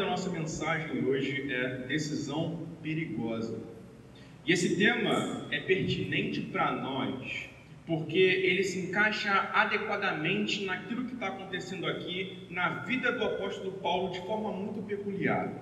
da nossa mensagem hoje é decisão perigosa. E esse tema é pertinente para nós, porque ele se encaixa adequadamente naquilo que está acontecendo aqui na vida do apóstolo Paulo de forma muito peculiar.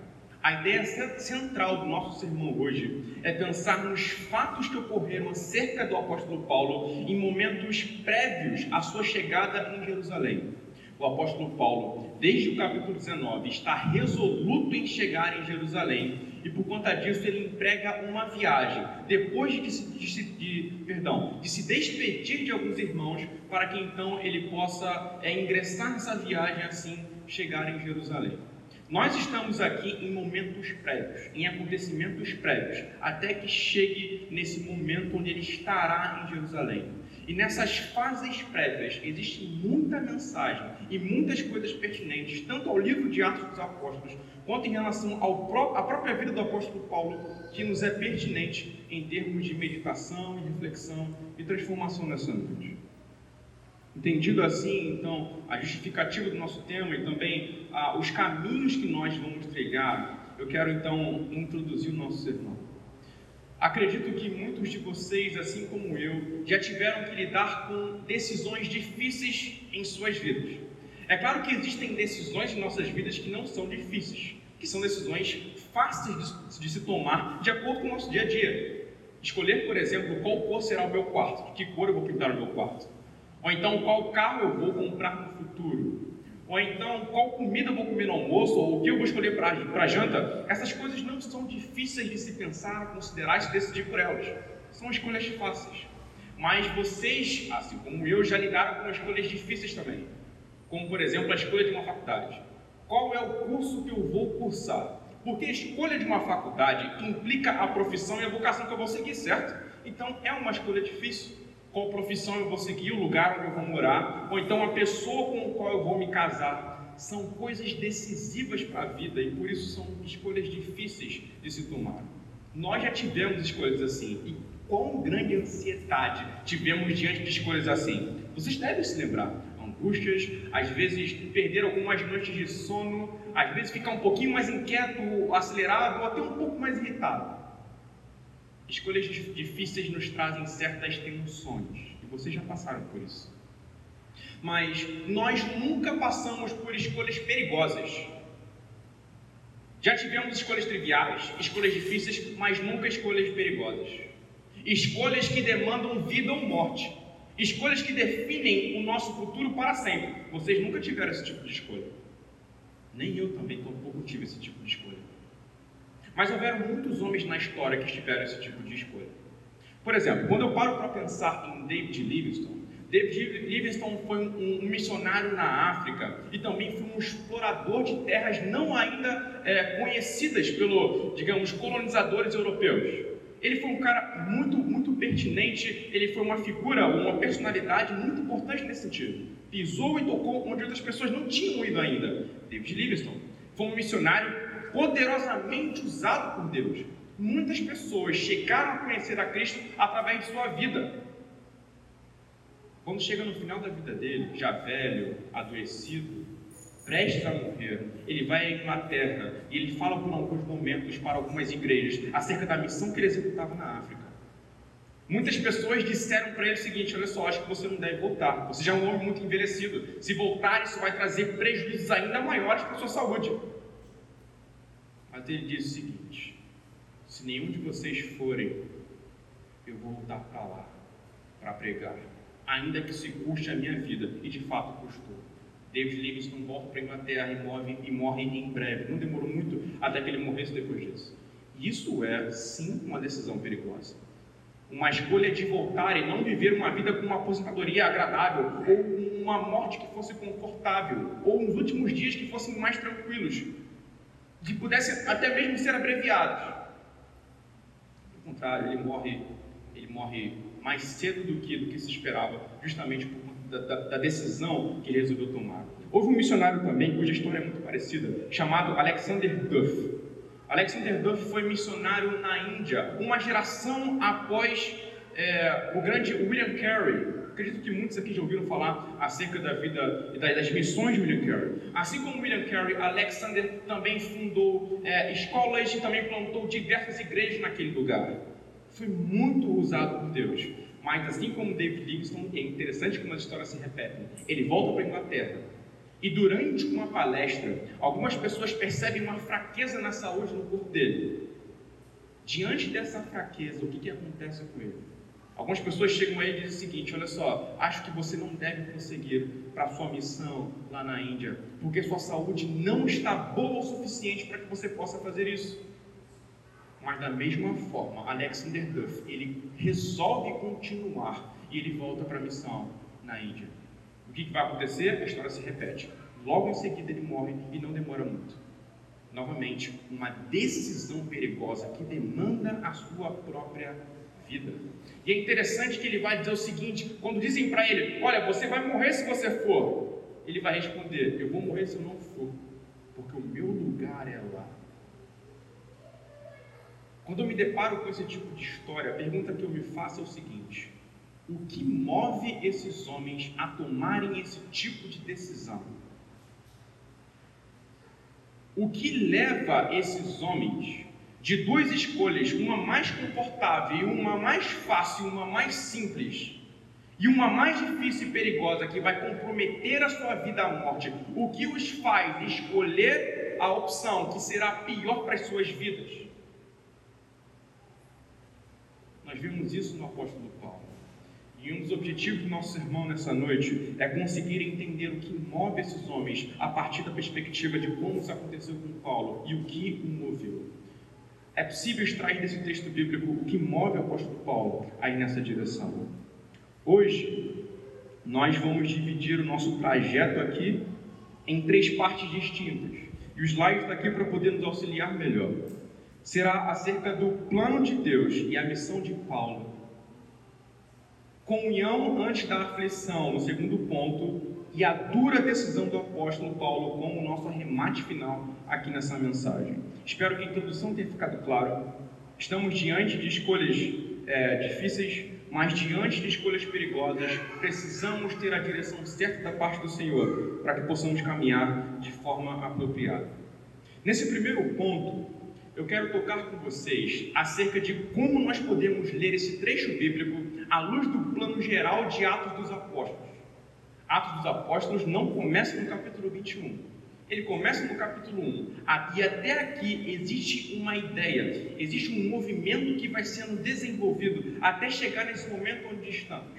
A ideia central do nosso sermão hoje é pensar nos fatos que ocorreram acerca do apóstolo Paulo em momentos prévios à sua chegada em Jerusalém. O apóstolo Paulo, desde o capítulo 19, está resoluto em chegar em Jerusalém e por conta disso ele emprega uma viagem, depois de se, de, se, de, perdão, de se despedir de alguns irmãos, para que então ele possa é, ingressar nessa viagem assim chegar em Jerusalém. Nós estamos aqui em momentos prévios, em acontecimentos prévios, até que chegue nesse momento onde ele estará em Jerusalém. E nessas fases prévias existe muita mensagem e muitas coisas pertinentes, tanto ao livro de Atos dos Apóstolos, quanto em relação à própria vida do apóstolo Paulo, que nos é pertinente em termos de meditação, reflexão e transformação nessa noite. Entendido assim, então, a justificativa do nosso tema e também ah, os caminhos que nós vamos trilhar, eu quero então introduzir o nosso sermão. Acredito que muitos de vocês, assim como eu, já tiveram que lidar com decisões difíceis em suas vidas. É claro que existem decisões em nossas vidas que não são difíceis, que são decisões fáceis de, se tomar de acordo com o nosso dia a dia. Escolher, por exemplo, qual cor será o meu quarto, de que cor eu vou pintar o meu quarto ou então, qual carro eu vou comprar no futuro? Ou então, qual comida eu vou comer no almoço? Ou o que eu vou escolher para janta? Essas coisas não são difíceis de se pensar, considerar e se decidir por elas. São escolhas fáceis. Mas vocês, assim como eu, já lidaram com escolhas difíceis também. Como, por exemplo, a escolha de uma faculdade. Qual é o curso que eu vou cursar? Porque a escolha de uma faculdade implica a profissão e a vocação que eu vou seguir, certo? Então, é uma escolha difícil qual profissão eu vou seguir, o lugar onde eu vou morar, ou então a pessoa com qual eu vou me casar. São coisas decisivas para a vida e por isso são escolhas difíceis de se tomar. Nós já tivemos escolhas assim e quão grande ansiedade tivemos diante de escolhas assim. Vocês devem se lembrar. Angústias, às vezes perder algumas noites de sono, às vezes ficar um pouquinho mais inquieto, acelerado ou até um pouco mais irritado. Escolhas difíceis nos trazem certas tensões, e vocês já passaram por isso. Mas nós nunca passamos por escolhas perigosas. Já tivemos escolhas triviais, escolhas difíceis, mas nunca escolhas perigosas. Escolhas que demandam vida ou morte. Escolhas que definem o nosso futuro para sempre. Vocês nunca tiveram esse tipo de escolha. Nem eu também tampouco tive esse tipo de escolha. Mas houveram muitos homens na história que tiveram esse tipo de escolha. Por exemplo, quando eu paro para pensar em David Livingstone, David Livingstone foi um, um, missionário na África e também foi um explorador de terras não ainda é, conhecidas pelos, digamos, colonizadores europeus. Ele foi um cara muito, muito pertinente, ele foi uma figura, uma personalidade muito importante nesse sentido. Pisou e tocou onde outras pessoas não tinham ido ainda. David Livingstone foi um missionário poderosamente usado por Deus. Muitas pessoas chegaram a conhecer a Cristo através de sua vida. Quando chega no final da vida dele, já velho, adoecido, prestes a morrer, ele vai à Inglaterra e ele fala por alguns momentos para algumas igrejas acerca da missão que ele executava na África. Muitas pessoas disseram para ele o seguinte: olha só, acho que você não deve voltar. Você já é um homem muito envelhecido. Se voltar, isso vai trazer prejuízos ainda maiores para a sua saúde. Mas ele diz o seguinte: se nenhum de vocês forem, eu vou voltar para lá para pregar, ainda que se custe a minha vida, e de fato custou. David Livingstone volta para a Inglaterra e morre, e morre em breve. Não demorou muito até que ele morresse depois disso. Isso é, sim, uma decisão perigosa. Uma escolha de voltar e não viver uma vida com uma aposentadoria agradável, ou uma morte que fosse confortável, ou uns últimos dias que fossem mais tranquilos que pudessem até mesmo ser abreviados. Pelo contrário, ele morre, ele morre mais cedo do que, do que se esperava, justamente por da, da, da decisão que ele resolveu tomar. Houve um missionário também, cuja história é muito parecida, chamado Alexander Duff. Alexander Duff foi missionário na Índia, uma geração após é, o grande William Carey, acredito que muitos aqui já ouviram falar acerca da vida e das missões de William Carey. Assim como William Carey, Alexander também fundou é, escolas e também plantou diversas igrejas naquele lugar. Foi muito usado por Deus. Mas assim como David Livingstone, é interessante como as histórias se repetem. Ele volta para a Inglaterra e durante uma palestra, algumas pessoas percebem uma fraqueza na saúde no corpo dele. Diante dessa fraqueza, o que, que acontece com ele? Algumas pessoas chegam a ele e dizem o seguinte: olha só, acho que você não deve prosseguir para a sua missão lá na Índia, porque sua saúde não está boa o suficiente para que você possa fazer isso. Mas da mesma forma, Alexander Duff, ele resolve continuar e ele volta para a missão na Índia. O que, que vai acontecer? A história se repete. Logo em seguida ele morre e não demora muito. Novamente, uma decisão perigosa que demanda a sua própria vida. E é interessante que ele vai dizer o seguinte: quando dizem para ele, olha, você vai morrer se você for, ele vai responder: eu vou morrer se eu não for, porque o meu lugar é lá. Quando eu me deparo com esse tipo de história, a pergunta que eu me faço é o seguinte: o que move esses homens a tomarem esse tipo de decisão? O que leva esses homens de duas escolhas, uma mais confortável e uma mais fácil, uma mais simples, e uma mais difícil e perigosa que vai comprometer a sua vida à morte, o que os faz escolher a opção que será pior para as suas vidas? Nós vimos isso no apóstolo Paulo. E um dos objetivos do nosso sermão nessa noite é conseguir entender o que move esses homens a partir da perspectiva de como isso aconteceu com Paulo e o que o moveu. É possível extrair desse texto bíblico o que move o apóstolo Paulo aí nessa direção. Hoje, nós vamos dividir o nosso trajeto aqui em três partes distintas. E o slide está aqui para poder nos auxiliar melhor. Será acerca do plano de Deus e a missão de Paulo. Comunhão antes da aflição, no segundo ponto, e a dura decisão do apóstolo Paulo como nosso arremate final aqui nessa mensagem. Espero que a introdução tenha ficado claro. Estamos diante de escolhas é, difíceis, mas diante de escolhas perigosas, precisamos ter a direção certa da parte do Senhor para que possamos caminhar de forma apropriada. Nesse primeiro ponto, eu quero tocar com vocês acerca de como nós podemos ler esse trecho bíblico à luz do plano geral de Atos dos Apóstolos. Atos dos Apóstolos não começa no capítulo 21. Ele começa no capítulo 1. E até aqui existe uma ideia, existe um movimento que vai sendo desenvolvido até chegar nesse momento onde estamos.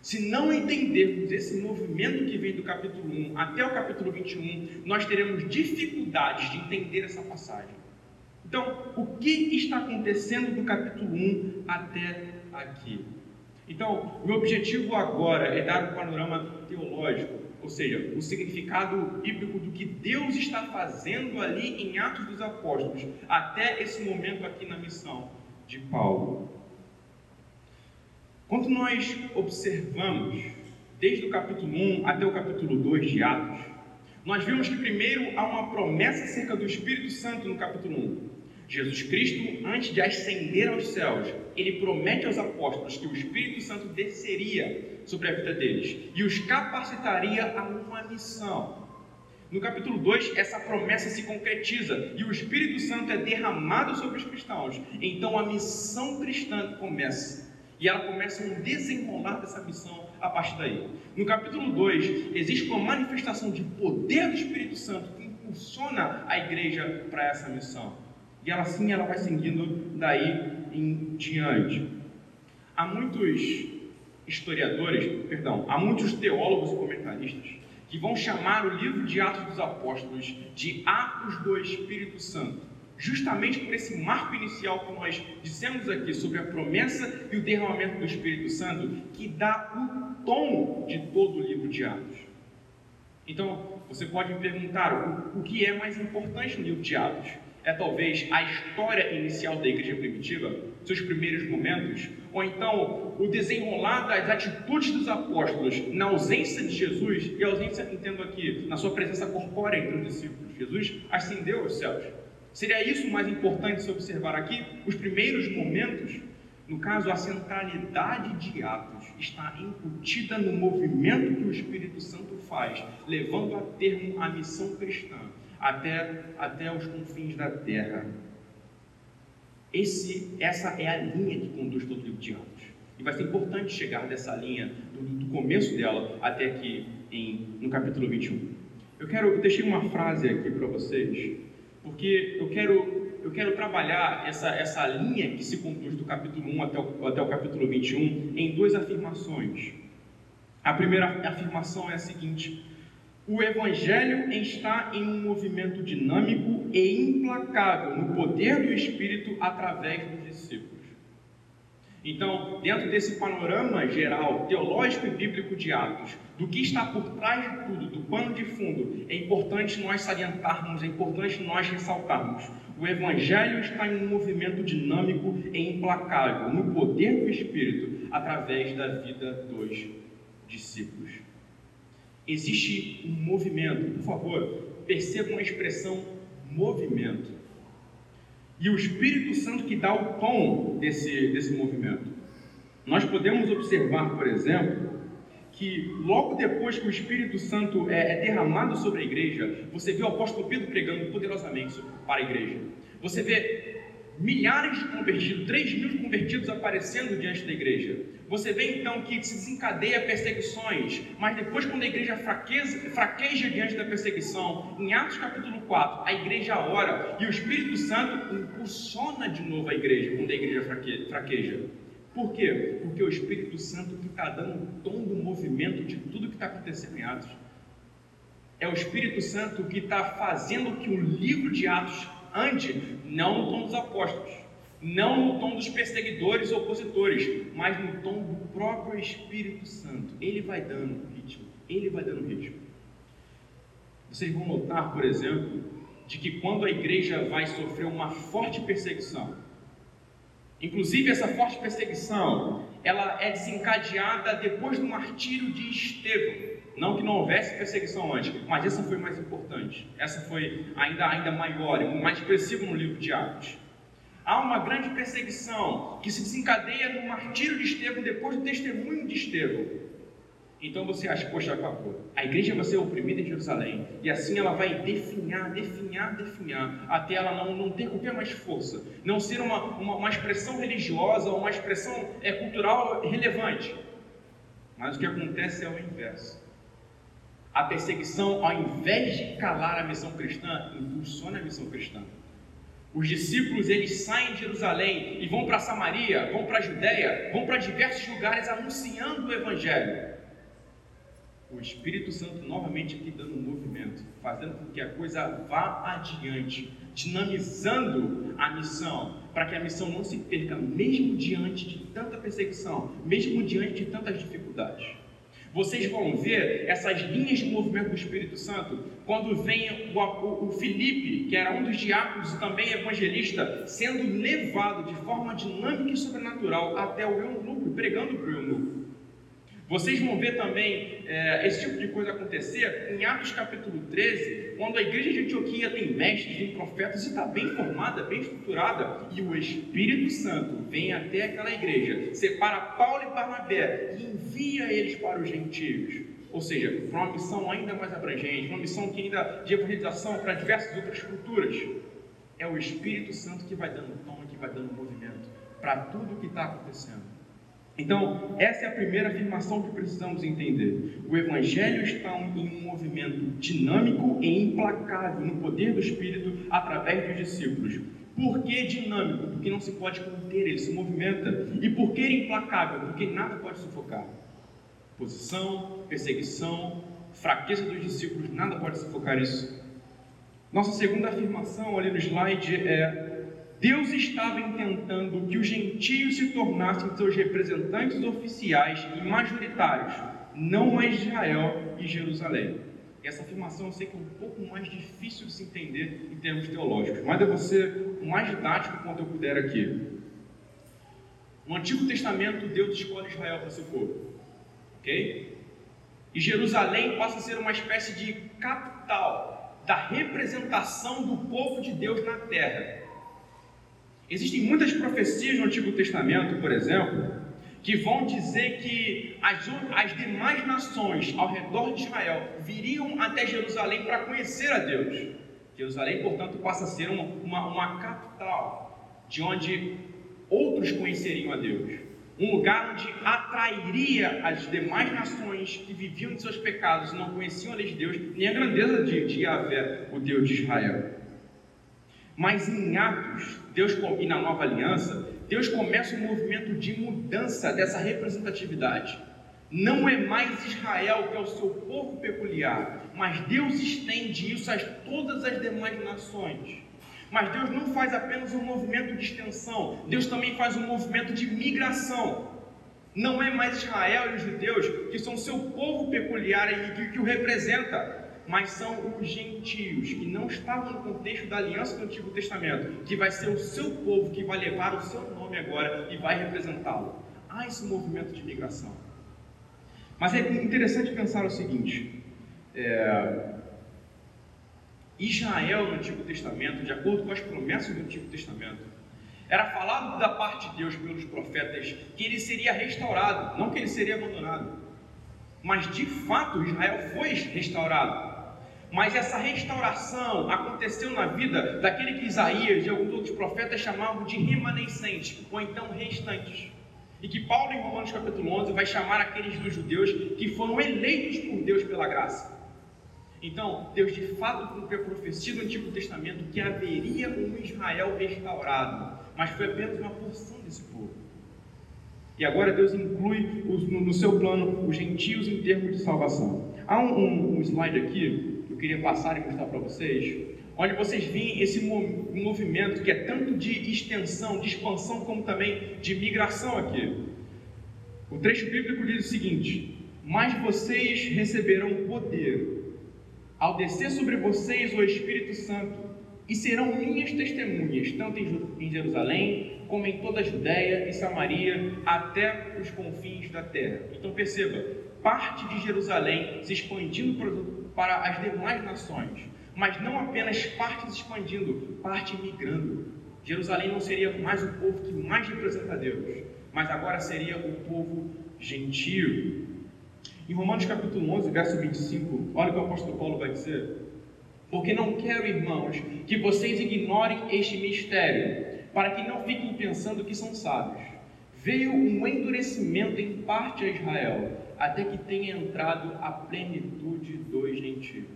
Se não entendermos esse movimento que vem do capítulo 1 até o capítulo 21, nós teremos dificuldades de entender essa passagem. Então, o que está acontecendo do capítulo 1 até aqui? Então, meu objetivo agora é dar um panorama teológico, ou seja, o significado bíblico do que Deus está fazendo ali em Atos dos Apóstolos, até esse momento aqui na missão de Paulo. Quando nós observamos, desde o capítulo 1 até o capítulo 2 de Atos, nós vimos que primeiro há uma promessa acerca do Espírito Santo no capítulo 1. Jesus Cristo, antes de ascender aos céus, ele promete aos apóstolos que o Espírito Santo desceria sobre a vida deles e os capacitaria a uma missão. No capítulo 2, essa promessa se concretiza e o Espírito Santo é derramado sobre os cristãos. Então a missão cristã começa. E ela começa um desenrolar dessa missão a partir daí. No capítulo 2, existe uma manifestação de poder do Espírito Santo que impulsiona a igreja para essa missão. E ela assim ela vai seguindo daí em diante. Há muitos historiadores, perdão, há muitos teólogos e comentaristas que vão chamar o livro de Atos dos Apóstolos de Atos do Espírito Santo, justamente por esse marco inicial que nós dissemos aqui sobre a promessa e o derramamento do Espírito Santo, que dá o tom de todo o livro de Atos. Então, você pode me perguntar o, o que é mais importante no livro de Atos? É talvez a história inicial da igreja primitiva, seus primeiros momentos, ou então o desenrolar das atitudes dos apóstolos na ausência de Jesus, e ausência, entendo aqui, na sua presença corpórea entre os discípulos. Jesus ascendeu aos céus. Seria isso mais importante se observar aqui, os primeiros momentos? No caso, a centralidade de Atos está incutida no movimento que o Espírito Santo faz, levando a termo a missão cristã até, até os confins da terra. Esse, essa é a linha que conduz todo o livro de Atos. E vai ser importante chegar dessa linha, do, do começo dela até aqui em, no capítulo 21. Eu quero, eu deixei uma frase aqui para vocês, porque eu quero eu quero trabalhar essa, essa linha que se conduz do capítulo 1 até o, até o capítulo 21 em duas afirmações. A primeira afirmação é a seguinte: o Evangelho está em um movimento dinâmico e implacável no poder do Espírito através dos discípulos. Então, dentro desse panorama geral, teológico e bíblico de Atos, do que está por trás de tudo, do pano de fundo, é importante nós salientarmos, é importante nós ressaltarmos. O Evangelho está em um movimento dinâmico e implacável, no poder do Espírito, através da vida dos discípulos. Existe um movimento, por favor, percebam a expressão movimento. E o Espírito Santo que dá o tom desse, desse movimento. Nós podemos observar, por exemplo, que logo depois que o Espírito Santo é, é derramado sobre a igreja, você vê o apóstolo Pedro pregando poderosamente para a igreja. Você vê milhares de convertidos, 3 mil convertidos aparecendo diante da igreja. Você vê então que se desencadeia perseguições, mas depois, quando a igreja fraqueza, fraqueja diante da perseguição, em Atos capítulo 4, a igreja ora e o Espírito Santo impulsiona de novo a igreja quando a igreja fraqueja. Por quê? Porque o Espírito Santo que está dando o tom do movimento de tudo que está acontecendo em Atos. É o Espírito Santo que está fazendo que o livro de Atos ande, não no tom dos apóstolos, não no tom dos perseguidores ou opositores, mas no tom do próprio Espírito Santo. Ele vai dando ritmo, ele vai dando ritmo. Vocês vão notar, por exemplo, de que quando a igreja vai sofrer uma forte perseguição, Inclusive, essa forte perseguição, ela é desencadeada depois do martírio de Estevão. Não que não houvesse perseguição antes, mas essa foi mais importante. Essa foi ainda, ainda maior, mais expressiva no livro de Atos. Há uma grande perseguição que se desencadeia no martírio de Estevão depois do testemunho de Estevão. Então você acha, poxa, a igreja vai ser oprimida em Jerusalém, e assim ela vai definhar, definhar, definhar, até ela não, não ter qualquer mais força, não ser uma, uma, uma expressão religiosa, uma expressão é, cultural relevante. Mas o que acontece é o inverso. A perseguição, ao invés de calar a missão cristã, impulsiona a missão cristã. Os discípulos eles saem de Jerusalém e vão para Samaria, vão para a Judéia, vão para diversos lugares anunciando o Evangelho o Espírito Santo novamente aqui dando um movimento, fazendo com que a coisa vá adiante, dinamizando a missão, para que a missão não se perca, mesmo diante de tanta perseguição, mesmo diante de tantas dificuldades. Vocês vão ver essas linhas de movimento do Espírito Santo quando vem o, o, Felipe, que era um dos diáconos e também evangelista, sendo levado de forma dinâmica e sobrenatural até o eunuco, pregando para o eunuco. Vocês vão ver também é, esse tipo de coisa acontecer em Atos capítulo 13, quando a igreja de Antioquia tem mestres, tem profetas e está bem formada, bem estruturada, e o Espírito Santo vem até aquela igreja, separa Paulo e Barnabé e envia eles para os gentios. Ou seja, para uma missão ainda mais abrangente, uma missão que ainda de evangelização para diversas outras culturas. É o Espírito Santo que vai dando tom, que vai dando movimento para tudo o que está acontecendo. Então, essa é a primeira afirmação que precisamos entender. O Evangelho está em um movimento dinâmico e implacável no poder do Espírito através dos discípulos. Por que dinâmico? Porque não se pode conter, ele se movimenta. E por que implacável? Porque nada pode sufocar. Posição, perseguição, fraqueza dos discípulos, nada pode sufocar isso. Nossa segunda afirmação ali no slide é Deus estava intentando que os gentios se tornassem seus representantes oficiais e majoritários, não mais Israel e Jerusalém. Essa afirmação eu sei que é um pouco mais difícil de se entender em termos teológicos, mas eu vou ser o mais didático quanto eu puder aqui. No Antigo Testamento, Deus escolhe Israel para seu povo, ok? E Jerusalém passa a ser uma espécie de capital da representação do povo de Deus na terra. Existem muitas profecias no Antigo Testamento, por exemplo, que vão dizer que as, as demais nações ao redor de Israel viriam até Jerusalém para conhecer a Deus. Jerusalém, portanto, passa a ser uma, uma, uma capital de onde outros conheceriam a Deus. Um lugar onde atrairia as demais nações que viviam de seus pecados e não conheciam a lei de Deus, nem a grandeza de, de Yahvé, o Deus de Israel. Mas em Atos, Deus e na nova aliança, Deus começa um movimento de mudança dessa representatividade. Não é mais Israel que é o seu povo peculiar, mas Deus estende isso a todas as demais nações. Mas Deus não faz apenas um movimento de extensão, Deus também faz um movimento de migração. Não é mais Israel e os judeus que são seu povo peculiar e que, o representa, mas são os gentios que não estavam no contexto da aliança do Antigo Testamento, que vai ser o seu povo que vai levar o seu nome agora e vai representá-lo. Há esse movimento de migração. Mas é interessante pensar o seguinte: é, Israel no Antigo Testamento, de acordo com as promessas do Antigo Testamento, era falado da parte de Deus pelos profetas que ele seria restaurado, não que ele seria abandonado. Mas de fato Israel foi restaurado. Mas essa restauração aconteceu na vida daquele que Isaías e alguns outros profetas chamavam de remanescente, ou então restantes. E que Paulo, em Romanos capítulo 11, vai chamar aqueles dos judeus que foram eleitos por Deus pela graça. Então, Deus de fato cumpriu a profecia do Antigo Testamento que haveria um Israel restaurado, mas foi apenas uma porção desse povo. E agora Deus inclui no seu plano os gentios em termos de salvação. Há um, um, um slide aqui queria passar e mostrar para vocês, onde vocês veem esse movimento que é tanto de extensão, de expansão, como também de migração aqui. O trecho bíblico diz o seguinte: Mas vocês receberão poder ao descer sobre vocês o Espírito Santo, e serão minhas testemunhas, tanto em Jerusalém, como em toda a Judéia e Samaria, até os confins da terra. Então perceba, parte de Jerusalém se expandindo para as demais nações, mas não apenas parte se expandindo, parte migrando. Jerusalém não seria mais o povo que mais representa Deus, mas agora seria o povo gentio. Em Romanos capítulo 11, verso 25, olha o que o apóstolo Paulo vai dizer. Porque não quero, irmãos, que vocês ignorem este mistério, para que não fiquem pensando que são sábios. Veio um endurecimento em parte a Israel, até que tenha entrado a plenitude dos gentios.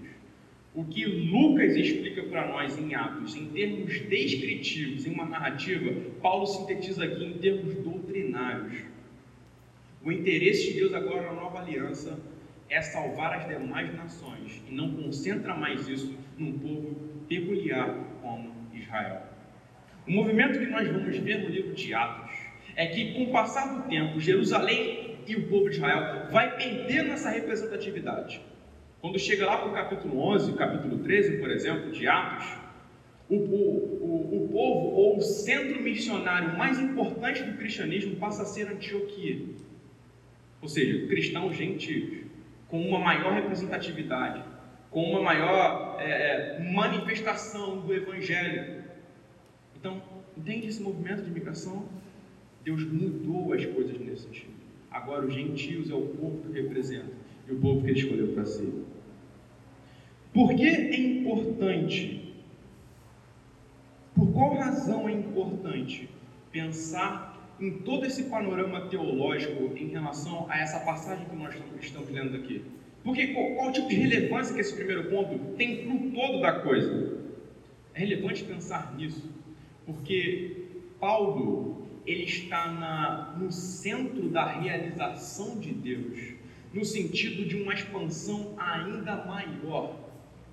O que Lucas explica para nós em Atos, em termos descritivos, em uma narrativa, Paulo sintetiza aqui em termos doutrinários. O interesse de Deus agora na nova aliança é salvar as demais nações e não concentra mais isso num povo peculiar como Israel. O movimento que nós vamos ver no livro de Atos é que, com o passar do tempo, Jerusalém e o povo de Israel vai perdendo essa representatividade. Quando chega lá para o capítulo 11, capítulo 13, por exemplo, de Atos, o, o, o, povo ou o centro missionário mais importante do cristianismo passa a ser Antioquia. Ou seja, cristãos gentios, com uma maior representatividade, com uma maior é, é manifestação do evangelho. Então, entende esse movimento de migração? Deus mudou as coisas nesse sentido. Agora os gentios é o povo que representa e o povo que ele escolheu para si. Por que é importante? Por qual razão é importante pensar em todo esse panorama teológico em relação a essa passagem que nós estamos lendo aqui? Porque qual, qual tipo de relevância que esse primeiro ponto tem para o todo da coisa? É relevante pensar nisso, porque Paulo ele está na, no centro da realização de Deus, no sentido de uma expansão ainda maior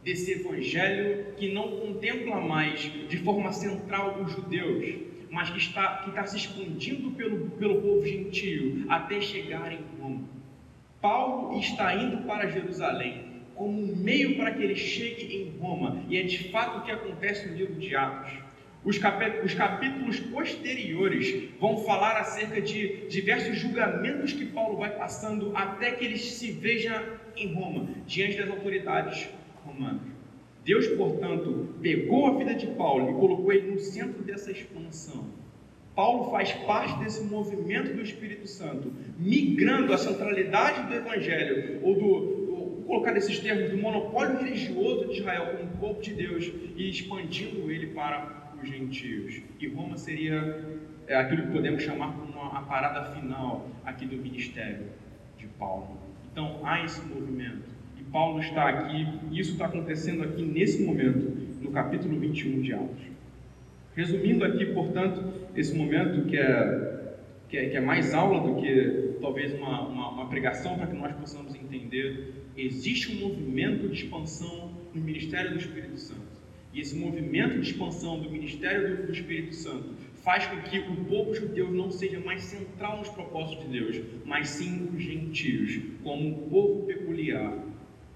desse evangelho que não contempla mais de forma central os judeus, mas que está, que está se expandindo pelo, pelo povo gentio até chegar em Roma. Paulo está indo para Jerusalém como um meio para que ele chegue em Roma, e é de fato o que acontece no livro de Atos. Os, os capítulos posteriores vão falar acerca de diversos julgamentos que Paulo vai passando até que ele se veja em Roma, diante das autoridades romanas. Deus, portanto, pegou a vida de Paulo e colocou ele no centro dessa expansão. Paulo faz parte desse movimento do Espírito Santo, migrando a centralidade do Evangelho, ou do, vou colocar esses termos, do monopólio religioso de Israel como povo de Deus e expandindo ele para os gentios. E Roma seria é, aquilo que podemos chamar como a parada final aqui do ministério de Paulo. Então há esse movimento. Paulo está aqui, e isso está acontecendo aqui nesse momento, no capítulo 21 de Atos. Resumindo aqui, portanto, esse momento que é, que é, que é mais aula do que talvez uma, uma, uma pregação para que nós possamos entender, existe um movimento de expansão no ministério do Espírito Santo. E esse movimento de expansão do ministério do, do Espírito Santo faz com que o povo judeu não seja mais central nos propósitos de Deus, mas sim os gentios, como um povo peculiar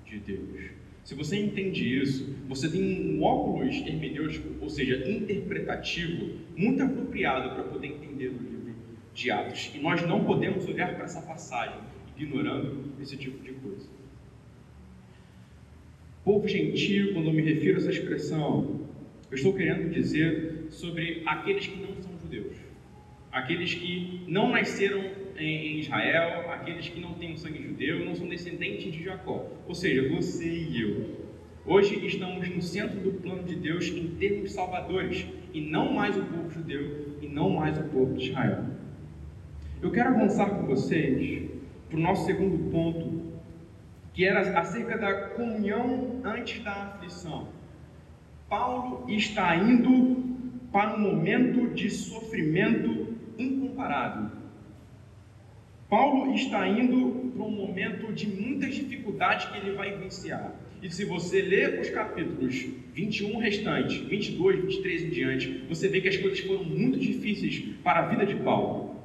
de Deus. Se você entende isso, você tem um óculos hermenêutico, ou seja, interpretativo, muito apropriado para poder entender o livro de Atos. E nós não podemos olhar para essa passagem ignorando esse tipo de coisa. Povo gentil, quando eu me refiro a essa expressão, eu estou querendo dizer sobre aqueles que não são judeus, aqueles que não nasceram em Israel, aqueles que não têm o sangue judeu, não são descendentes de Jacó. Ou seja, você e eu. Hoje estamos no centro do plano de Deus em termos salvadores, e não mais o povo judeu, e não mais o povo de Israel. Eu quero avançar com vocês para o nosso segundo ponto, que era acerca da comunhão antes da aflição. Paulo está indo para um momento de sofrimento incomparável. Paulo está indo para um momento de muitas dificuldades que ele vai vivenciar. E se você ler os capítulos 21 restantes, 22, 23 em diante, você vê que as coisas foram muito difíceis para a vida de Paulo.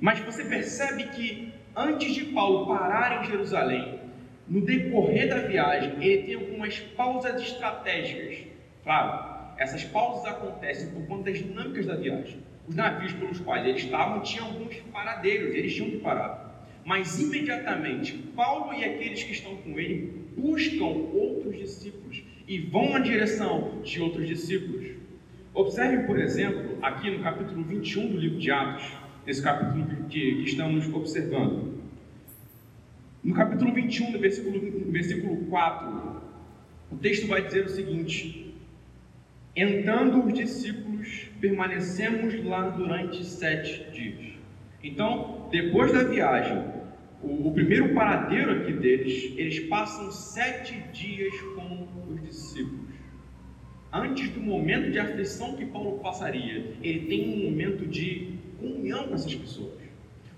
Mas você percebe que antes de Paulo parar em Jerusalém, no decorrer da viagem, ele tem algumas pausas estratégicas. Claro, essas pausas acontecem por conta das dinâmicas da viagem. Os navios pelos quais eles estavam tinham alguns paradeiros, eles tinham que parar. Mas imediatamente, Paulo e aqueles que estão com ele buscam outros discípulos e vão na direção de outros discípulos. Observe, por exemplo, aqui no capítulo 21 do livro de Atos, nesse capítulo que, estamos observando. No capítulo 21, no versículo, no versículo 4, o texto vai dizer o seguinte: Entrando os discípulos, permanecemos lá durante sete dias. Então, depois da viagem, o, o primeiro paradeiro aqui deles, eles passam sete dias com os discípulos. Antes do momento de aflição que Paulo passaria, ele tem um momento de comunhão com essas pessoas.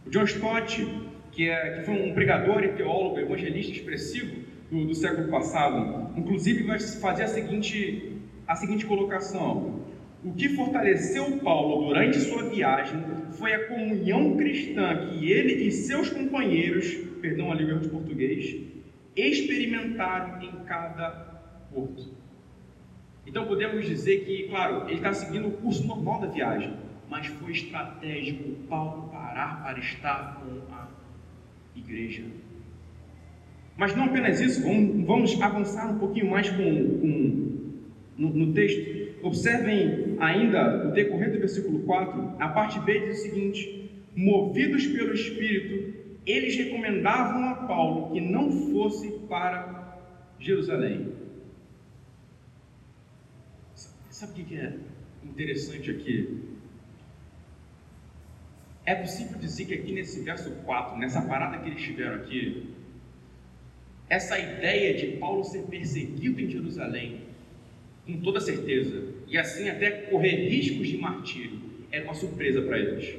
O John Stott que, é, que foi um pregador e teólogo, evangelista expressivo do, do século passado, inclusive vai fazer a seguinte, a seguinte colocação: o que fortaleceu Paulo durante sua viagem foi a comunhão cristã que ele e seus companheiros, perdão a língua de português, experimentaram em cada porto. Então podemos dizer que, claro, ele está seguindo o curso normal da viagem, mas foi estratégico Paulo parar para estar com a igreja. Mas não apenas isso, vamos, vamos avançar um pouquinho mais com, com no, no, texto. Observem ainda, no decorrer do versículo 4, a parte B diz o seguinte: Movidos pelo Espírito, eles recomendavam a Paulo que não fosse para Jerusalém. Sabe o que é interessante aqui? É possível dizer que aqui nesse verso 4, nessa parada que eles tiveram aqui, essa ideia de Paulo ser perseguido em Jerusalém, com toda certeza, e assim até correr riscos de martírio, era uma surpresa para eles.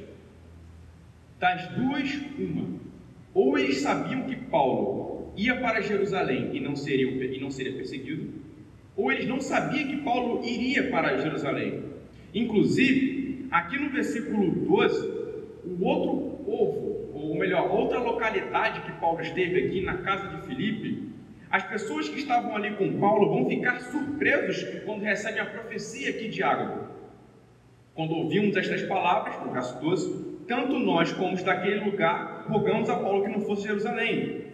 Das duas, uma. Ou eles sabiam que Paulo ia para Jerusalém e não seria, e não seria perseguido, ou eles não sabiam que Paulo iria para Jerusalém. Inclusive, aqui no versículo 12, o outro povo, ou melhor, outra localidade que Paulo esteve aqui na casa de Filipe, as pessoas que estavam ali com Paulo vão ficar surpresos quando recebem a profecia aqui de Ágabo. Quando ouvimos estas palavras, no verso 12, tanto nós como os daquele lugar rogamos a Paulo que não fosse Jerusalém.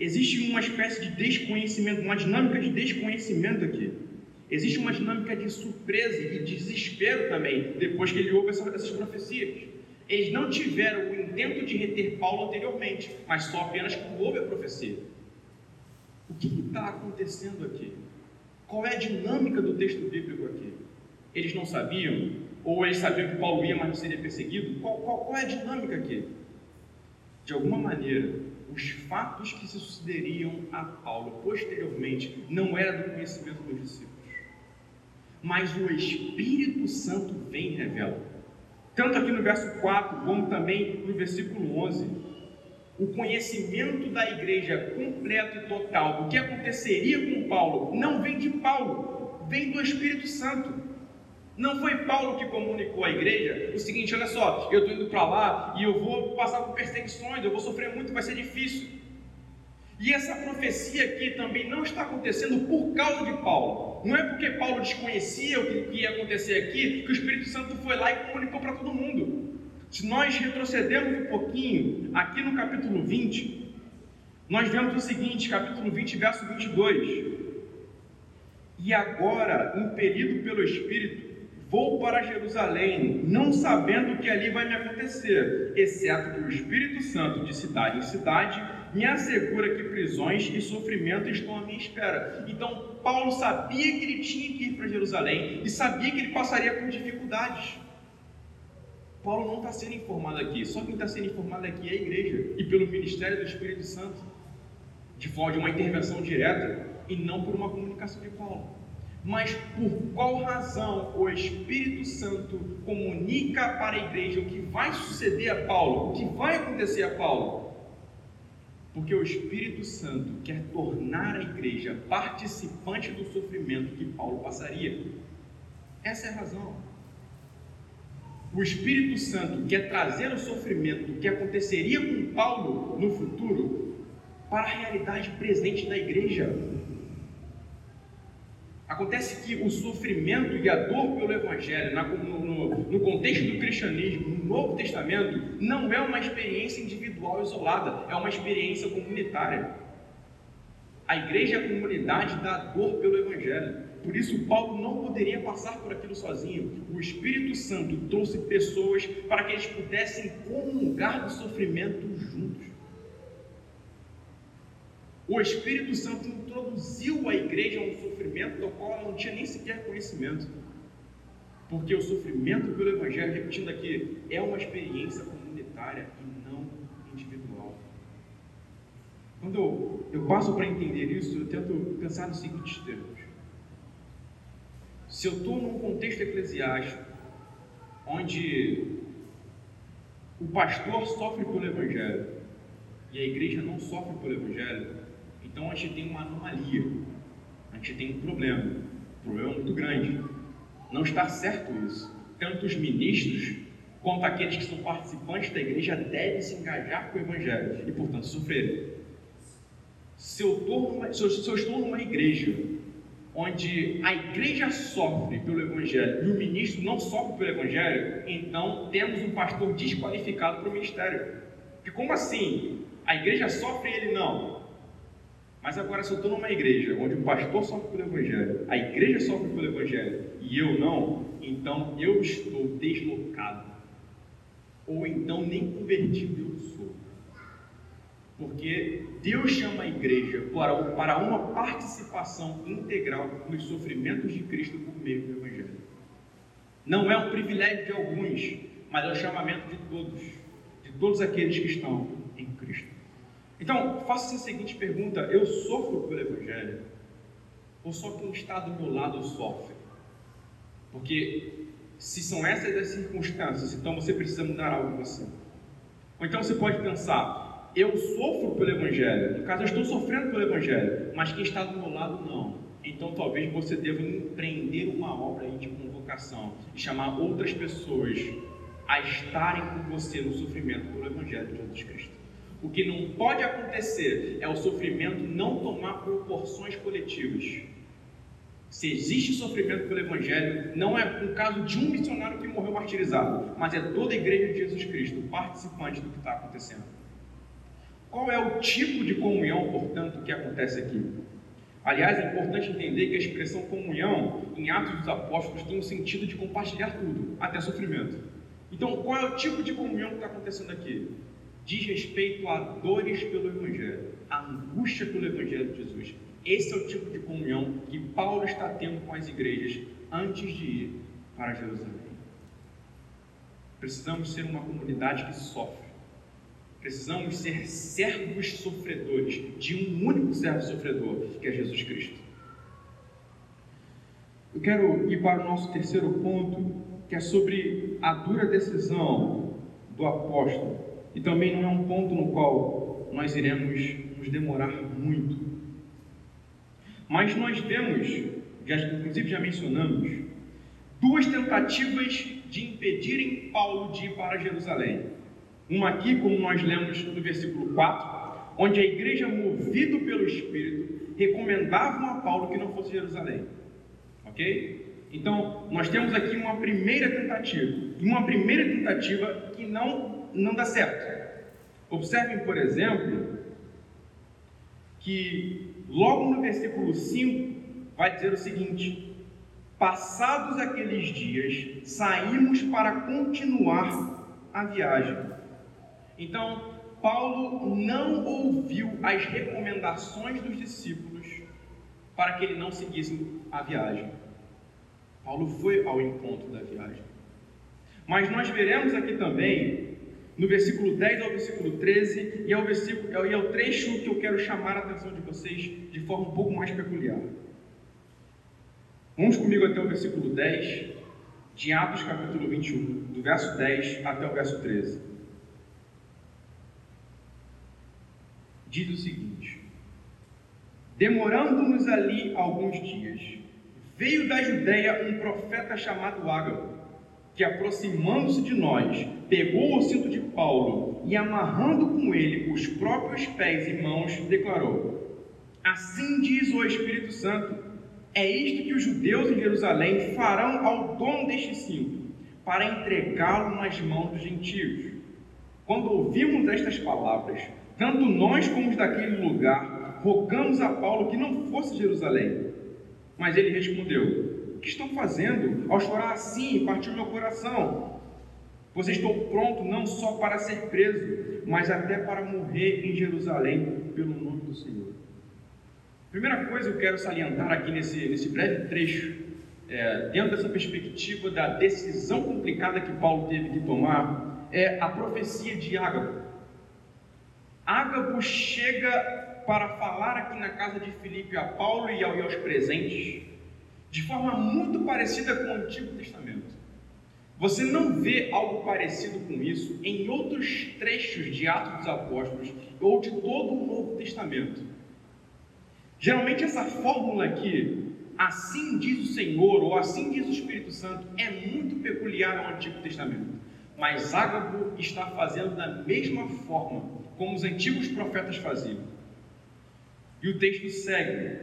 existe uma espécie de desconhecimento, uma dinâmica de desconhecimento aqui. Existe uma dinâmica de surpresa e de desespero também, depois que ele ouve essas profecias. Eles não tiveram o intento de reter Paulo anteriormente, mas só apenas quando houve a profecia. O que está acontecendo aqui? Qual é a dinâmica do texto bíblico aqui? Eles não sabiam? Ou eles sabiam que Paulo ia, mas não seria perseguido? Qual, qual, qual é a dinâmica aqui? De alguma maneira, os fatos que se sucederiam a Paulo posteriormente não eram do conhecimento dos discípulos. Mas o Espírito Santo vem e revela. Tanto aqui no verso 4, como também no versículo 11. O conhecimento da igreja completo e total do que aconteceria com Paulo não vem de Paulo, vem do Espírito Santo. Não foi Paulo que comunicou à igreja o seguinte: olha só, eu estou indo para lá e eu vou passar por perseguições, eu vou sofrer muito, vai ser difícil. E essa profecia aqui também não está acontecendo por causa de Paulo. Não é porque Paulo desconhecia o que ia acontecer aqui que o Espírito Santo foi lá e comunicou para todo mundo. Se nós retrocedermos um pouquinho, aqui no capítulo 20, nós vemos o seguinte, capítulo 20, verso 22. E agora, impelido pelo Espírito, Vou para Jerusalém, não sabendo o que ali vai me acontecer, exceto que o Espírito Santo, de cidade em cidade, me assegura que prisões e sofrimento estão à minha espera. Então, Paulo sabia que ele tinha que ir para Jerusalém e sabia que ele passaria por dificuldades. Paulo não está sendo informado aqui, só quem está sendo informado aqui é a igreja e pelo ministério do Espírito Santo, de forma de uma intervenção direta e não por uma comunicação de Paulo. Mas por qual razão o Espírito Santo comunica para a igreja o que vai suceder a Paulo, o que vai acontecer a Paulo? Porque o Espírito Santo quer tornar a igreja participante do sofrimento que Paulo passaria. Essa é a razão. O Espírito Santo quer trazer o sofrimento que aconteceria com Paulo no futuro para a realidade presente da igreja. Acontece que o sofrimento e a dor pelo Evangelho, no, no, no, contexto do cristianismo, no Novo Testamento, não é uma experiência individual isolada, é uma experiência comunitária. A igreja é a comunidade da dor pelo Evangelho. Por isso, Paulo não poderia passar por aquilo sozinho. O Espírito Santo trouxe pessoas para que eles pudessem comungar do sofrimento juntos. O Espírito Santo introduziu a igreja a um sofrimento do qual ela não tinha nem sequer conhecimento. Porque o sofrimento pelo Evangelho, repetindo aqui, é uma experiência comunitária e não individual. Quando eu, eu passo para entender isso, eu tento pensar nos seguintes termos. Se eu estou num contexto eclesiástico, onde o pastor sofre pelo Evangelho e a igreja não sofre pelo Evangelho, então a gente tem uma anomalia, a gente tem um problema, um problema muito grande. Não está certo isso. Tanto os ministros quanto aqueles que são participantes da igreja devem se engajar com o Evangelho e, portanto, sofrer. Se eu, numa, se, eu, se eu estou numa igreja onde a igreja sofre pelo Evangelho e o ministro não sofre pelo Evangelho, então temos um pastor desqualificado para o ministério. Porque como assim? A igreja sofre e ele não. Mas agora, se eu estou numa igreja onde o pastor sofre pelo Evangelho, a igreja sofre pelo Evangelho e eu não, então eu estou deslocado. Ou então nem convertido eu sou. Porque Deus chama a igreja para, uma participação integral nos sofrimentos de Cristo por meio do Evangelho. Não é um privilégio de alguns, mas é o chamamento de todos, de todos aqueles que estão em Cristo. Então, faça a seguinte pergunta: eu sofro pelo Evangelho? Ou só quem está do meu lado sofre? Porque se são essas as circunstâncias, então você precisa mudar algo em você. Ou então você pode pensar: eu sofro pelo Evangelho, no caso eu estou sofrendo pelo Evangelho, mas quem está do meu lado não. Então talvez você deva empreender uma obra de convocação e chamar outras pessoas a estarem com você no sofrimento pelo Evangelho de Jesus Cristo. O que não pode acontecer é o sofrimento não tomar proporções coletivas. Se existe sofrimento pelo Evangelho, não é um caso de um missionário que morreu martirizado, mas é toda a igreja de Jesus Cristo participante do que está acontecendo. Qual é o tipo de comunhão, portanto, que acontece aqui? Aliás, é importante entender que a expressão comunhão em Atos dos Apóstolos tem o sentido de compartilhar tudo, até sofrimento. Então, qual é o tipo de comunhão que está acontecendo aqui? Diz respeito a dores pelo Evangelho, a angústia pelo Evangelho de Jesus. Esse é o tipo de comunhão que Paulo está tendo com as igrejas antes de ir para Jerusalém. Precisamos ser uma comunidade que sofre. Precisamos ser servos sofredores de um único servo sofredor, que é Jesus Cristo. Eu quero ir para o nosso terceiro ponto, que é sobre a dura decisão do apóstolo. E também não é um ponto no qual nós iremos nos demorar muito. Mas nós vemos, já, inclusive já mencionamos, duas tentativas de impedirem Paulo de ir para Jerusalém. Uma aqui, como nós lemos no versículo 4, onde a igreja, movido pelo Espírito, recomendavam a Paulo que não fosse Jerusalém. Ok? Então, nós temos aqui uma primeira tentativa, uma primeira tentativa que não, não dá certo. Observem, por exemplo, que logo no versículo 5 vai dizer o seguinte: Passados aqueles dias, saímos para continuar a viagem. Então, Paulo não ouviu as recomendações dos discípulos para que ele não seguisse a viagem. Paulo foi ao encontro da viagem. Mas nós veremos aqui também, no versículo 10 ao versículo 13, e é o, versículo, e é o trecho que eu quero chamar a atenção de vocês de forma um pouco mais peculiar. Vamos comigo até o versículo 10 de Atos capítulo 21, do verso 10 até o verso 13. Diz o seguinte: Demorando-nos ali alguns dias, veio da Judéia um profeta chamado Ágabo, que aproximando-se de nós, pegou o cinto de Paulo e amarrando com ele os próprios pés e mãos, declarou: Assim diz o Espírito Santo é isto que os judeus em Jerusalém farão ao dono deste cinto, para entregá-lo nas mãos dos gentios. Quando ouvimos estas palavras, tanto nós como os daquele lugar, rogamos a Paulo que não fosse Jerusalém. Mas ele respondeu: O que estão fazendo? Ao chorar assim, partiu meu coração. Pois estou pronto não só para ser preso, mas até para morrer em Jerusalém pelo nome do Senhor. Primeira coisa que eu quero salientar aqui nesse, nesse breve trecho, é, dentro dessa perspectiva da decisão complicada que Paulo teve que tomar, é a profecia de Ágabo. Ágabo chega para falar aqui na casa de Filipe a Paulo e aos presentes, de forma muito parecida com o Antigo Testamento. Você não vê algo parecido com isso em outros trechos de Atos dos Apóstolos ou de todo o Novo Testamento. Geralmente essa fórmula aqui, assim diz o Senhor ou assim diz o Espírito Santo, é muito peculiar ao Antigo Testamento. Mas Ágabo está fazendo da mesma forma como os antigos profetas faziam. E o texto segue: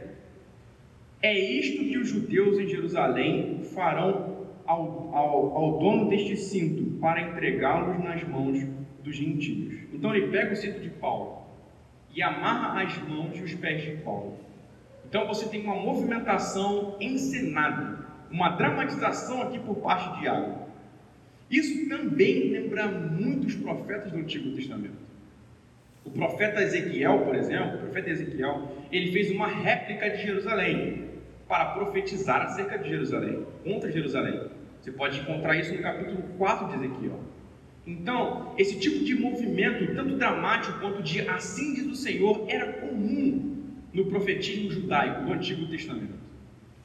É isto que os judeus em Jerusalém farão ao, ao, ao dono deste cinto, para entregá-los nas mãos dos gentios. Então ele pega o cinto de Paulo e amarra as mãos e os pés de Paulo então você tem uma movimentação encenada, uma dramatização aqui por parte de Água. Isso também lembra muitos profetas do Antigo Testamento. O profeta Ezequiel, por exemplo, o profeta Ezequiel, ele fez uma réplica de Jerusalém para profetizar acerca de Jerusalém, contra Jerusalém. Você pode encontrar isso no capítulo 4 de Ezequiel. Então, esse tipo de movimento, tanto dramático quanto de assim diz o Senhor, era comum no profetismo judaico do Antigo Testamento.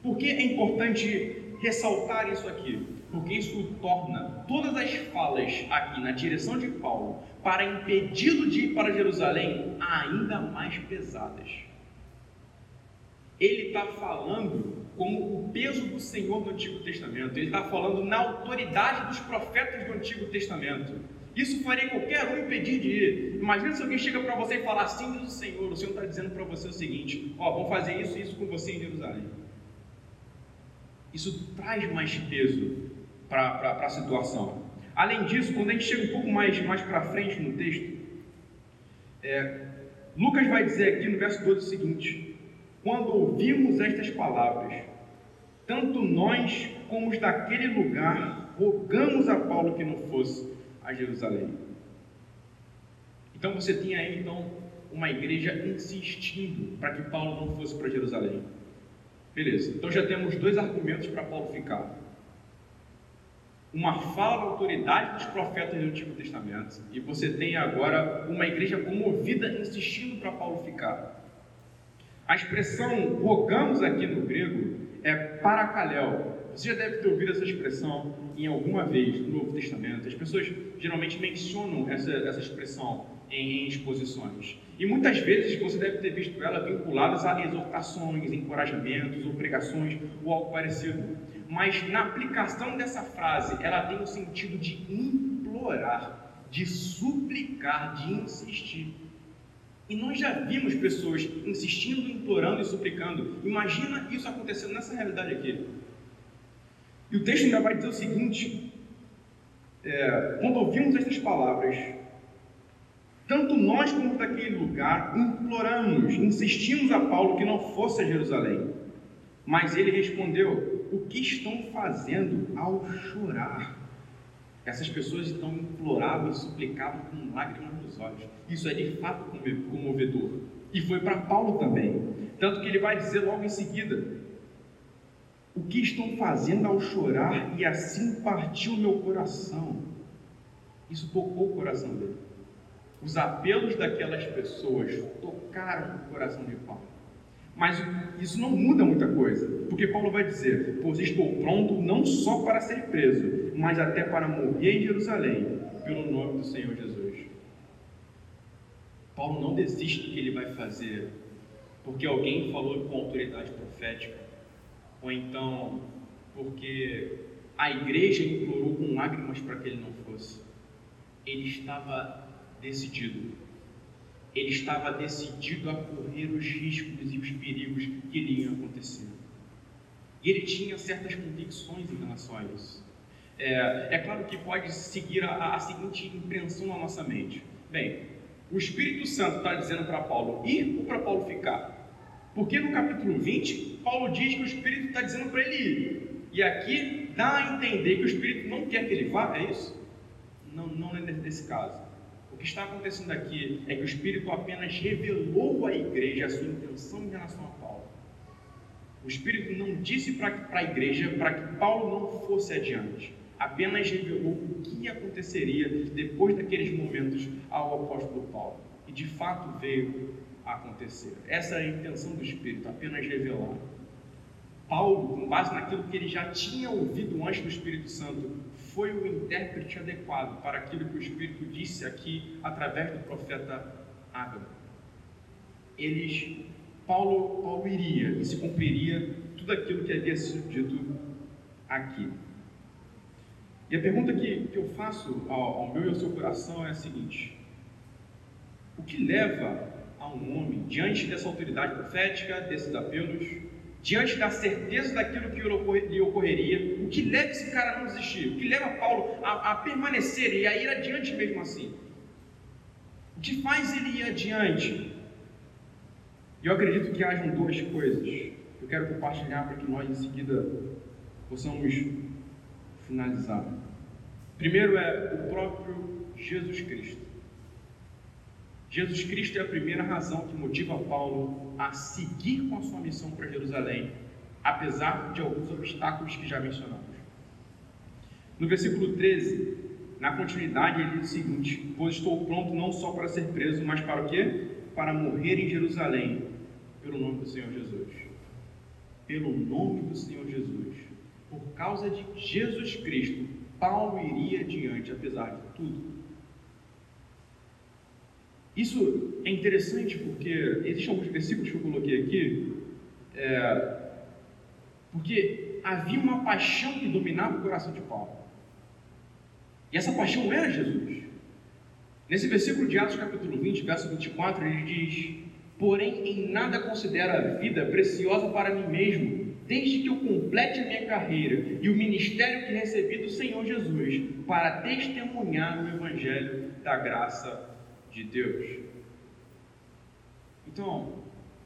Por que é importante ressaltar isso aqui? Porque isso torna todas as falas aqui na direção de Paulo para impedi-lo de ir para Jerusalém ainda mais pesadas. Ele está falando como o peso do Senhor no Antigo Testamento, ele está falando na autoridade dos profetas do Antigo Testamento. Isso faria qualquer um impedir de ir. Imagina se alguém chega para você e falar assim diz o Senhor, o Senhor está dizendo para você o seguinte: ó, vamos fazer isso e isso com você em Jerusalém. Isso traz mais peso para a situação. Além disso, quando a gente chega um pouco mais, mais para frente no texto, é, Lucas vai dizer aqui no verso 12 o seguinte: Quando ouvimos estas palavras, tanto nós como os daquele lugar rogamos a Paulo que não fosse a Jerusalém. Então você tinha aí então uma igreja insistindo para que Paulo não fosse para Jerusalém. Beleza. Então já temos dois argumentos para Paulo ficar. Uma fala da autoridade dos profetas do Antigo Testamento e você tem agora uma igreja comovida insistindo para Paulo ficar. A expressão rogamos aqui no grego é paracaléu. Você já deve ter ouvido essa expressão em alguma vez no Novo Testamento. As pessoas geralmente mencionam essa, essa expressão em, em exposições. E muitas vezes você deve ter visto ela vinculadas a exortações, encorajamentos ou pregações ou algo parecido. Mas na aplicação dessa frase, ela tem o sentido de implorar, de suplicar, de insistir. E nós já vimos pessoas insistindo, implorando e suplicando. Imagina isso acontecendo nessa realidade aqui. E o texto ainda vai dizer o seguinte: é, quando ouvimos estas palavras, tanto nós como daquele lugar imploramos, insistimos a Paulo que não fosse a Jerusalém. Mas ele respondeu: O que estão fazendo ao chorar? Essas pessoas então imploravam e suplicavam com lágrimas nos olhos. Isso é de fato comovedor. E foi para Paulo também. Tanto que ele vai dizer logo em seguida: O que estão fazendo ao chorar? E assim partiu meu coração. Isso tocou o coração dele. Os apelos daquelas pessoas tocaram o coração de Paulo. Mas isso não muda muita coisa, porque Paulo vai dizer: Pois estou pronto não só para ser preso, mas até para morrer em Jerusalém, pelo nome do Senhor Jesus. Paulo não desiste do que ele vai fazer, porque alguém falou com autoridade profética, ou então porque a igreja implorou com lágrimas para que ele não fosse. Ele estava decidido. Ele estava decidido a correr os riscos e os perigos que iriam acontecer. E ele tinha certas convicções em relação a isso. É, é claro que pode seguir a, a seguinte impressão na nossa mente. Bem, o Espírito Santo está dizendo para Paulo ir ou para Paulo ficar? Porque no capítulo 20, Paulo diz que o Espírito está dizendo para ele ir. E aqui dá a entender que o Espírito não quer que ele vá, é isso? Não, não é nesse caso. O que está acontecendo aqui é que o Espírito apenas revelou à igreja a sua intenção em relação a Paulo. O Espírito não disse para a igreja para que Paulo não fosse adiante, apenas revelou o que aconteceria depois daqueles momentos ao apóstolo Paulo. E de fato veio a acontecer. Essa é a intenção do Espírito, apenas revelar. Paulo, com base naquilo que ele já tinha ouvido antes do Espírito Santo, foi o intérprete adequado para aquilo que o Espírito disse aqui através do profeta Ágamo. Eles, Paulo, Paulo iria e se cumpriria tudo aquilo que havia sido dito aqui. E a pergunta que, que eu faço ao, ao meu e ao seu coração é a seguinte: o que leva a um homem, diante dessa autoridade profética, desses apelos, diante da certeza daquilo que lhe ocorreria, o que leva esse cara a não desistir? O que leva Paulo a, a permanecer e a ir adiante mesmo assim? O que faz ele ir adiante? Eu acredito que hajam duas coisas que eu quero compartilhar para que nós em seguida possamos finalizar. Primeiro é o próprio Jesus Cristo. Jesus Cristo é a primeira razão que motiva Paulo a seguir com a sua missão para Jerusalém, apesar de alguns obstáculos que já mencionamos. No versículo 13, na continuidade, ele diz o seguinte: Pois estou pronto não só para ser preso, mas para o quê? Para morrer em Jerusalém, pelo nome do Senhor Jesus. Pelo nome do Senhor Jesus. Por causa de Jesus Cristo, Paulo iria adiante, apesar de tudo. Isso é interessante porque existem alguns versículos que eu coloquei aqui, é, porque havia uma paixão que dominava o coração de Paulo. E essa paixão era Jesus. Nesse versículo de Atos, capítulo 20, verso 24, ele diz: Porém, em nada considero a vida preciosa para mim mesmo, desde que eu complete a minha carreira e o ministério que recebi do Senhor Jesus, para testemunhar o Evangelho da graça de Deus. Então,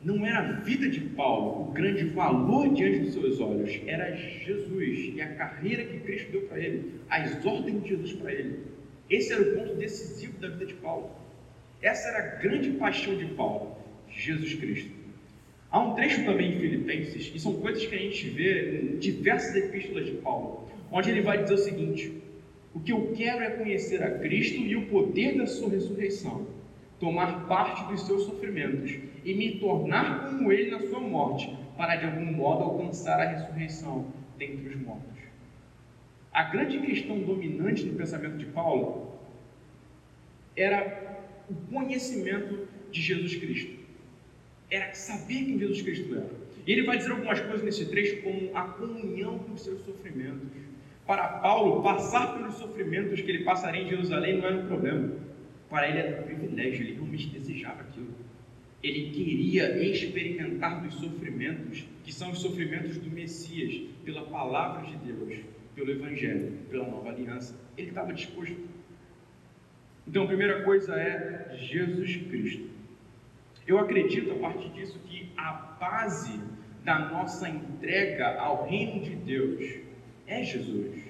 não era a vida de Paulo o grande valor diante dos seus olhos, era Jesus e a carreira que Cristo deu para ele, as ordens de Jesus para ele. Esse era o ponto decisivo da vida de Paulo. Essa era a grande paixão de Paulo, Jesus Cristo. Há um trecho também em Filipenses, e são coisas que a gente vê em diversas epístolas de Paulo, onde ele vai dizer o seguinte: O que eu quero é conhecer a Cristo e o poder da sua ressurreição, tomar parte dos seus sofrimentos e me tornar como ele na sua morte, para de algum modo alcançar a ressurreição dentre os mortos. A grande questão dominante no pensamento de Paulo era o conhecimento de Jesus Cristo. Era saber quem Jesus Cristo era. E ele vai dizer algumas coisas nesse trecho, como a comunhão com os seus sofrimentos. Para Paulo, passar pelos sofrimentos que ele passaria em Jerusalém não era um problema. Para ele era um privilégio, ele realmente desejava aquilo. Ele queria experimentar dos sofrimentos, que são os sofrimentos do Messias, pela palavra de Deus, pelo Evangelho, pela nova aliança. Ele estava disposto. Então, a primeira coisa é Jesus Cristo. Eu acredito, a partir disso, que a base da nossa entrega ao reino de Deus é Jesus.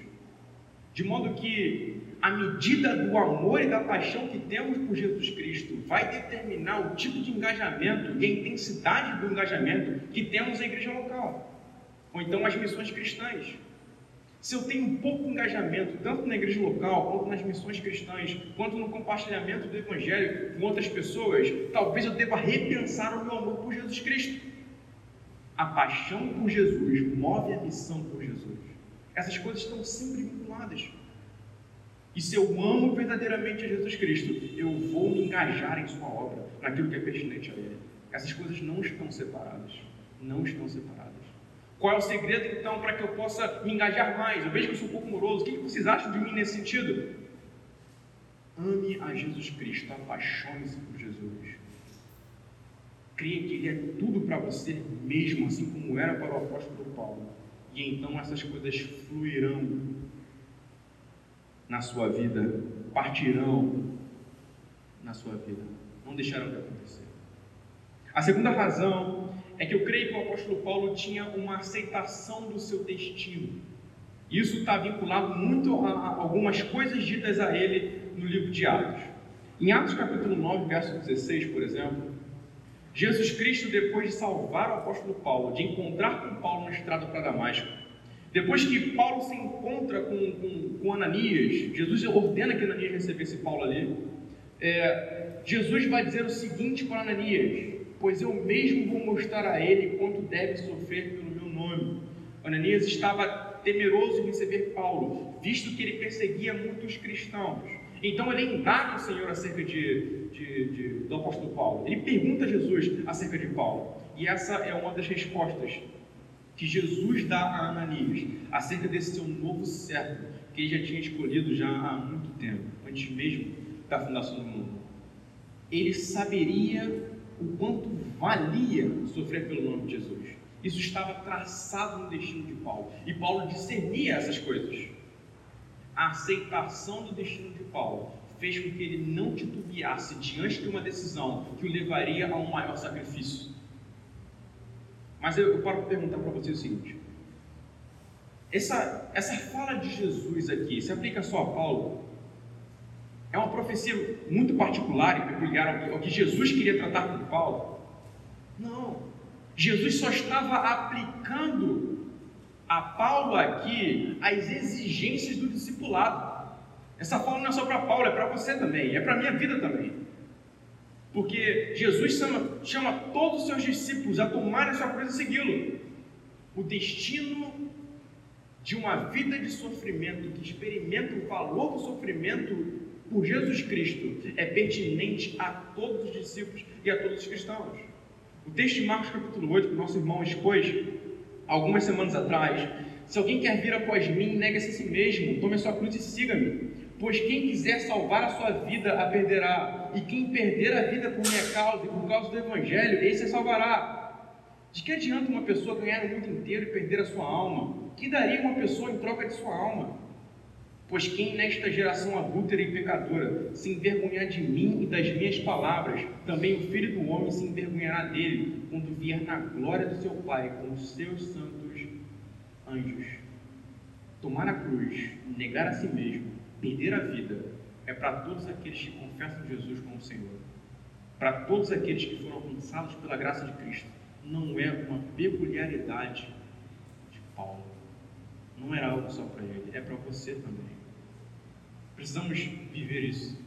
De modo que a medida do amor e da paixão que temos por Jesus Cristo vai determinar o tipo de engajamento e a intensidade do engajamento que temos na igreja local, ou então as missões cristãs. Se eu tenho pouco engajamento, tanto na igreja local, quanto nas missões cristãs, quanto no compartilhamento do Evangelho com outras pessoas, talvez eu deva repensar o meu amor por Jesus Cristo. A paixão por Jesus move a missão por Jesus. Essas coisas estão sempre vinculadas. E se eu amo verdadeiramente a Jesus Cristo, eu vou me engajar em Sua obra, naquilo que é pertinente a Ele. Essas coisas não estão separadas. Não estão separadas. Qual é o segredo, então, para que eu possa me engajar mais? Eu vejo que eu sou um pouco moroso. O que vocês acham de mim nesse sentido? Ame a Jesus Cristo, apaixone-se por Jesus. Creia que Ele é tudo para você mesmo, assim como era para o apóstolo Paulo. E então essas coisas fluirão na sua vida, partirão na sua vida, não deixarão de acontecer. A segunda razão é que eu creio que o apóstolo Paulo tinha uma aceitação do seu destino. Isso está vinculado muito a algumas coisas ditas a ele no livro de Atos. Em Atos capítulo 9, verso 16, por exemplo, Jesus Cristo, depois de salvar o apóstolo Paulo, de encontrar com Paulo na estrada para Damasco, depois que Paulo se encontra com, com, com Ananias, Jesus ordena que Ananias recebesse Paulo ali. É, Jesus vai dizer o seguinte para Ananias: Pois eu mesmo vou mostrar a ele quanto deve sofrer pelo meu nome. Ananias estava temeroso em receber Paulo, visto que ele perseguia muitos cristãos. Então ele indaga o Senhor acerca de, de, de, do apóstolo Paulo. Ele pergunta a Jesus acerca de Paulo. E essa é uma das respostas que Jesus dá a Ananias acerca desse seu novo servo, que ele já tinha escolhido já há muito tempo, antes mesmo da fundação do mundo. Ele saberia o quanto valia sofrer pelo nome de Jesus. Isso estava traçado no destino de Paulo. E Paulo discernia essas coisas. A aceitação do destino de Paulo fez com que ele não titubeasse diante de uma decisão que o levaria a um maior sacrifício. Mas eu, eu paro para perguntar para você o seguinte: essa, essa fala de Jesus aqui se aplica só a Paulo? É uma profecia muito particular e peculiar ao que Jesus queria tratar com Paulo? Não. Jesus só estava aplicando a Paulo aqui as exigências do discipulado. Essa fala não é só para Paulo, é para você também, é para a minha vida também. Porque Jesus chama, chama todos os seus discípulos a tomarem sua cruz e segui-lo. O destino de uma vida de sofrimento que experimenta o valor do sofrimento por Jesus Cristo é pertinente a todos os discípulos e a todos os cristãos. O texto de Marcos capítulo 8, que o nosso irmão expôs algumas semanas atrás, se alguém quer vir após mim, negue-se a si mesmo, tome a sua cruz e siga-me. Pois quem quiser salvar a sua vida a perderá, e quem perder a vida por minha causa e por causa do Evangelho, esse a salvará. De que adianta uma pessoa ganhar o mundo inteiro e perder a sua alma? Que daria uma pessoa em troca de sua alma? Pois quem nesta geração adúltera e pecadora se envergonhar de mim e das minhas palavras, também o Filho do Homem se envergonhará dele, quando vier na glória do seu Pai com os seus santos anjos. Tomar a cruz, negar a si mesmo, perder a vida, é para todos aqueles que confessam Jesus como Senhor. Para todos aqueles que foram alcançados pela graça de Cristo. Não é uma peculiaridade de Paulo. Não era algo só para ele, é para você também. Precisamos viver isso.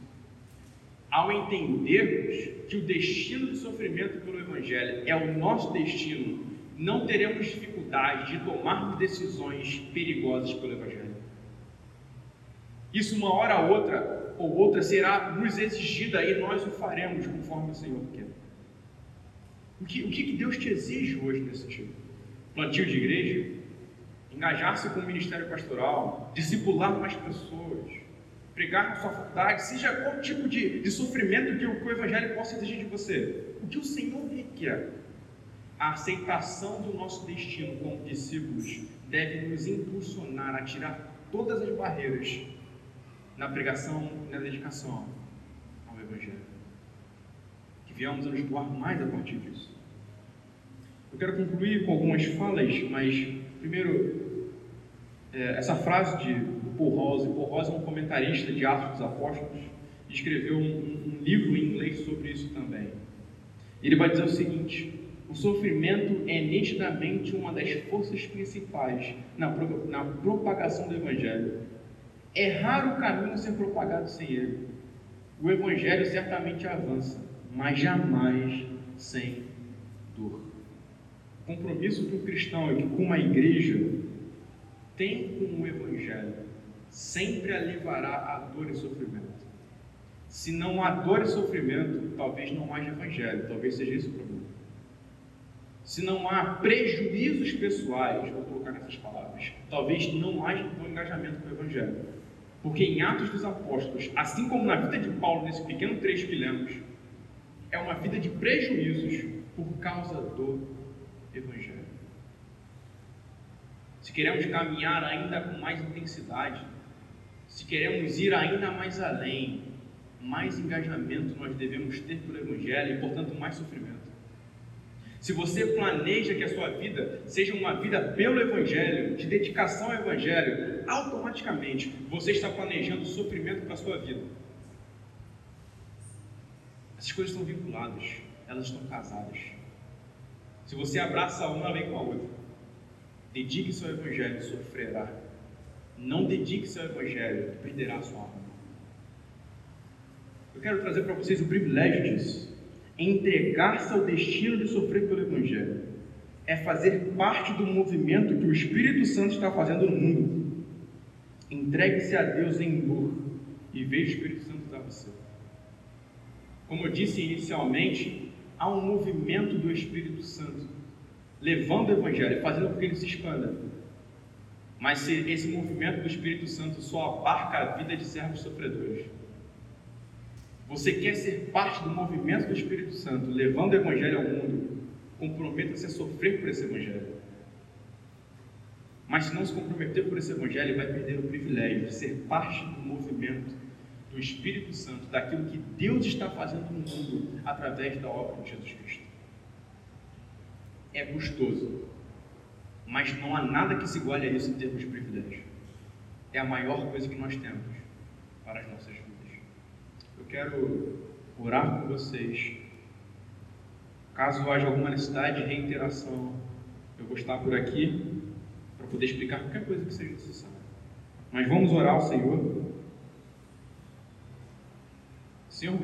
Ao entendermos que o destino do sofrimento pelo Evangelho é o nosso destino, não teremos dificuldade de tomarmos decisões perigosas pelo Evangelho. Isso, uma hora ou outra, ou outra, será nos exigida e nós o faremos conforme o Senhor quer. O que, o que Deus te exige hoje nesse sentido? Plantio de igreja, engajar-se com o ministério pastoral, discipular mais pessoas, pregar na sua faculdade, seja qual tipo de, de sofrimento que o, que o Evangelho possa exigir de você. O que o Senhor requer? A aceitação do nosso destino como discípulos deve nos impulsionar a tirar todas as barreiras na pregação e na dedicação ao Evangelho. Que viemos a nos doar mais a partir disso. Eu quero concluir com algumas falas, mas primeiro, é, essa frase de Rose. Paul Rose é um comentarista de Atos dos Apóstolos e escreveu um, um livro em inglês sobre isso também. Ele vai dizer o seguinte: o sofrimento é nitidamente uma das forças principais na, na propagação do Evangelho. É raro o caminho ser propagado sem ele. O Evangelho certamente avança, mas jamais sem dor. O compromisso que o cristão e que com a igreja tem com o Evangelho sempre alivará a dor e sofrimento. Se não há dor e sofrimento, talvez não haja evangelho, talvez seja esse o problema. Se não há prejuízos pessoais, vou colocar nessas palavras, talvez não haja então engajamento com o evangelho. Porque em Atos dos Apóstolos, assim como na vida de Paulo, nesse pequeno trecho que lemos, é uma vida de prejuízos por causa do Evangelho. Se queremos caminhar ainda com mais intensidade, se queremos ir ainda mais além, mais engajamento nós devemos ter pelo Evangelho e, portanto, mais sofrimento. Se você planeja que a sua vida seja uma vida pelo Evangelho, de dedicação ao Evangelho, automaticamente você está planejando sofrimento para a sua vida. Essas coisas estão vinculadas, elas estão casadas. Se você abraça uma, vem com a outra. Dedique-se ao Evangelho, sofrerá não dedique-se ao Evangelho, perderá a sua alma. Eu quero trazer para vocês o privilégio disso. Entregar-se ao destino de sofrer pelo Evangelho é fazer parte do movimento que o Espírito Santo está fazendo no mundo. Entregue-se a Deus em dor e veja o Espírito Santo usar você. Como eu disse inicialmente, há um movimento do Espírito Santo levando o Evangelho, fazendo com que ele se expanda. Mas se esse movimento do Espírito Santo só abarca a vida de servos sofredores, você quer ser parte do movimento do Espírito Santo, levando o Evangelho ao mundo, comprometa-se a sofrer por esse Evangelho. Mas se não se comprometer por esse Evangelho, vai perder o privilégio de ser parte do movimento do Espírito Santo, daquilo que Deus está fazendo no mundo através da obra de Jesus Cristo. É gostoso, mas não há nada que se iguale a isso em termos de privilégio. É a maior coisa que nós temos para as nossas vidas. Eu quero orar com vocês. Caso haja alguma necessidade de reiteração, eu vou estar por aqui para poder explicar qualquer coisa que seja necessária. Mas vamos orar ao Senhor. Senhor,